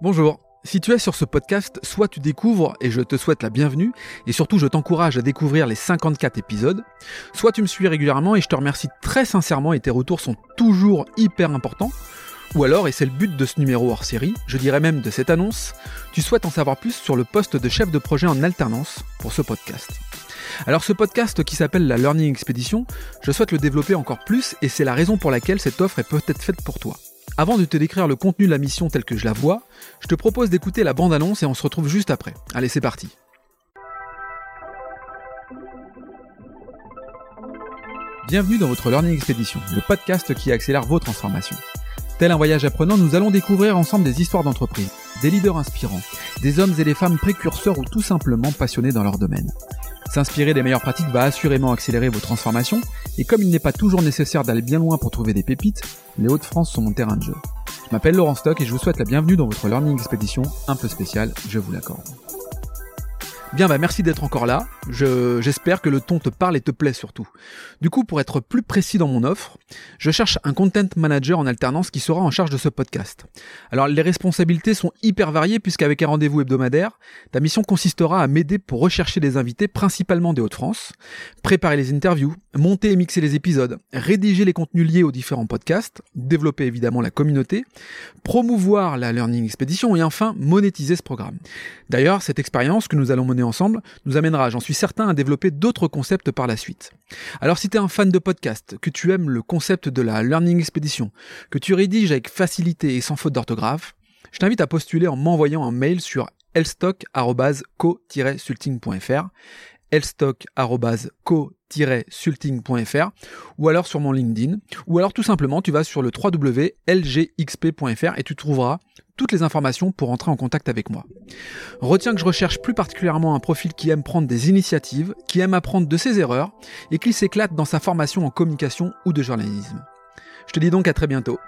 Bonjour. Si tu es sur ce podcast, soit tu découvres et je te souhaite la bienvenue, et surtout je t'encourage à découvrir les 54 épisodes, soit tu me suis régulièrement et je te remercie très sincèrement et tes retours sont toujours hyper importants, ou alors, et c'est le but de ce numéro hors série, je dirais même de cette annonce, tu souhaites en savoir plus sur le poste de chef de projet en alternance pour ce podcast. Alors ce podcast qui s'appelle la Learning Expedition, je souhaite le développer encore plus et c'est la raison pour laquelle cette offre est peut-être faite pour toi. Avant de te décrire le contenu de la mission telle que je la vois, je te propose d'écouter la bande-annonce et on se retrouve juste après. Allez, c'est parti. Bienvenue dans votre Learning Expedition, le podcast qui accélère vos transformations. Tel un voyage apprenant, nous allons découvrir ensemble des histoires d'entreprise, des leaders inspirants, des hommes et des femmes précurseurs ou tout simplement passionnés dans leur domaine. S'inspirer des meilleures pratiques va assurément accélérer vos transformations, et comme il n'est pas toujours nécessaire d'aller bien loin pour trouver des pépites, les Hauts-de-France sont mon terrain de jeu. Je m'appelle Laurent Stock et je vous souhaite la bienvenue dans votre Learning Expedition un peu spéciale, je vous l'accorde. Bien, bah merci d'être encore là. J'espère que le ton te parle et te plaît surtout. Du coup, pour être plus précis dans mon offre, je cherche un content manager en alternance qui sera en charge de ce podcast. Alors, les responsabilités sont hyper variées puisqu'avec un rendez-vous hebdomadaire, ta mission consistera à m'aider pour rechercher des invités principalement des Hauts-de-France, préparer les interviews, monter et mixer les épisodes, rédiger les contenus liés aux différents podcasts, développer évidemment la communauté, promouvoir la Learning Expedition et enfin monétiser ce programme. D'ailleurs, cette expérience que nous allons ensemble nous amènera, j'en suis certain, à développer d'autres concepts par la suite. Alors si tu es un fan de podcast, que tu aimes le concept de la Learning Expedition, que tu rédiges avec facilité et sans faute d'orthographe, je t'invite à postuler en m'envoyant un mail sur elstock.co-sulting.fr elstock.co-sulting.fr ou alors sur mon LinkedIn ou alors tout simplement tu vas sur le www.lgxp.fr et tu trouveras toutes les informations pour entrer en contact avec moi. Retiens que je recherche plus particulièrement un profil qui aime prendre des initiatives, qui aime apprendre de ses erreurs et qui s'éclate dans sa formation en communication ou de journalisme. Je te dis donc à très bientôt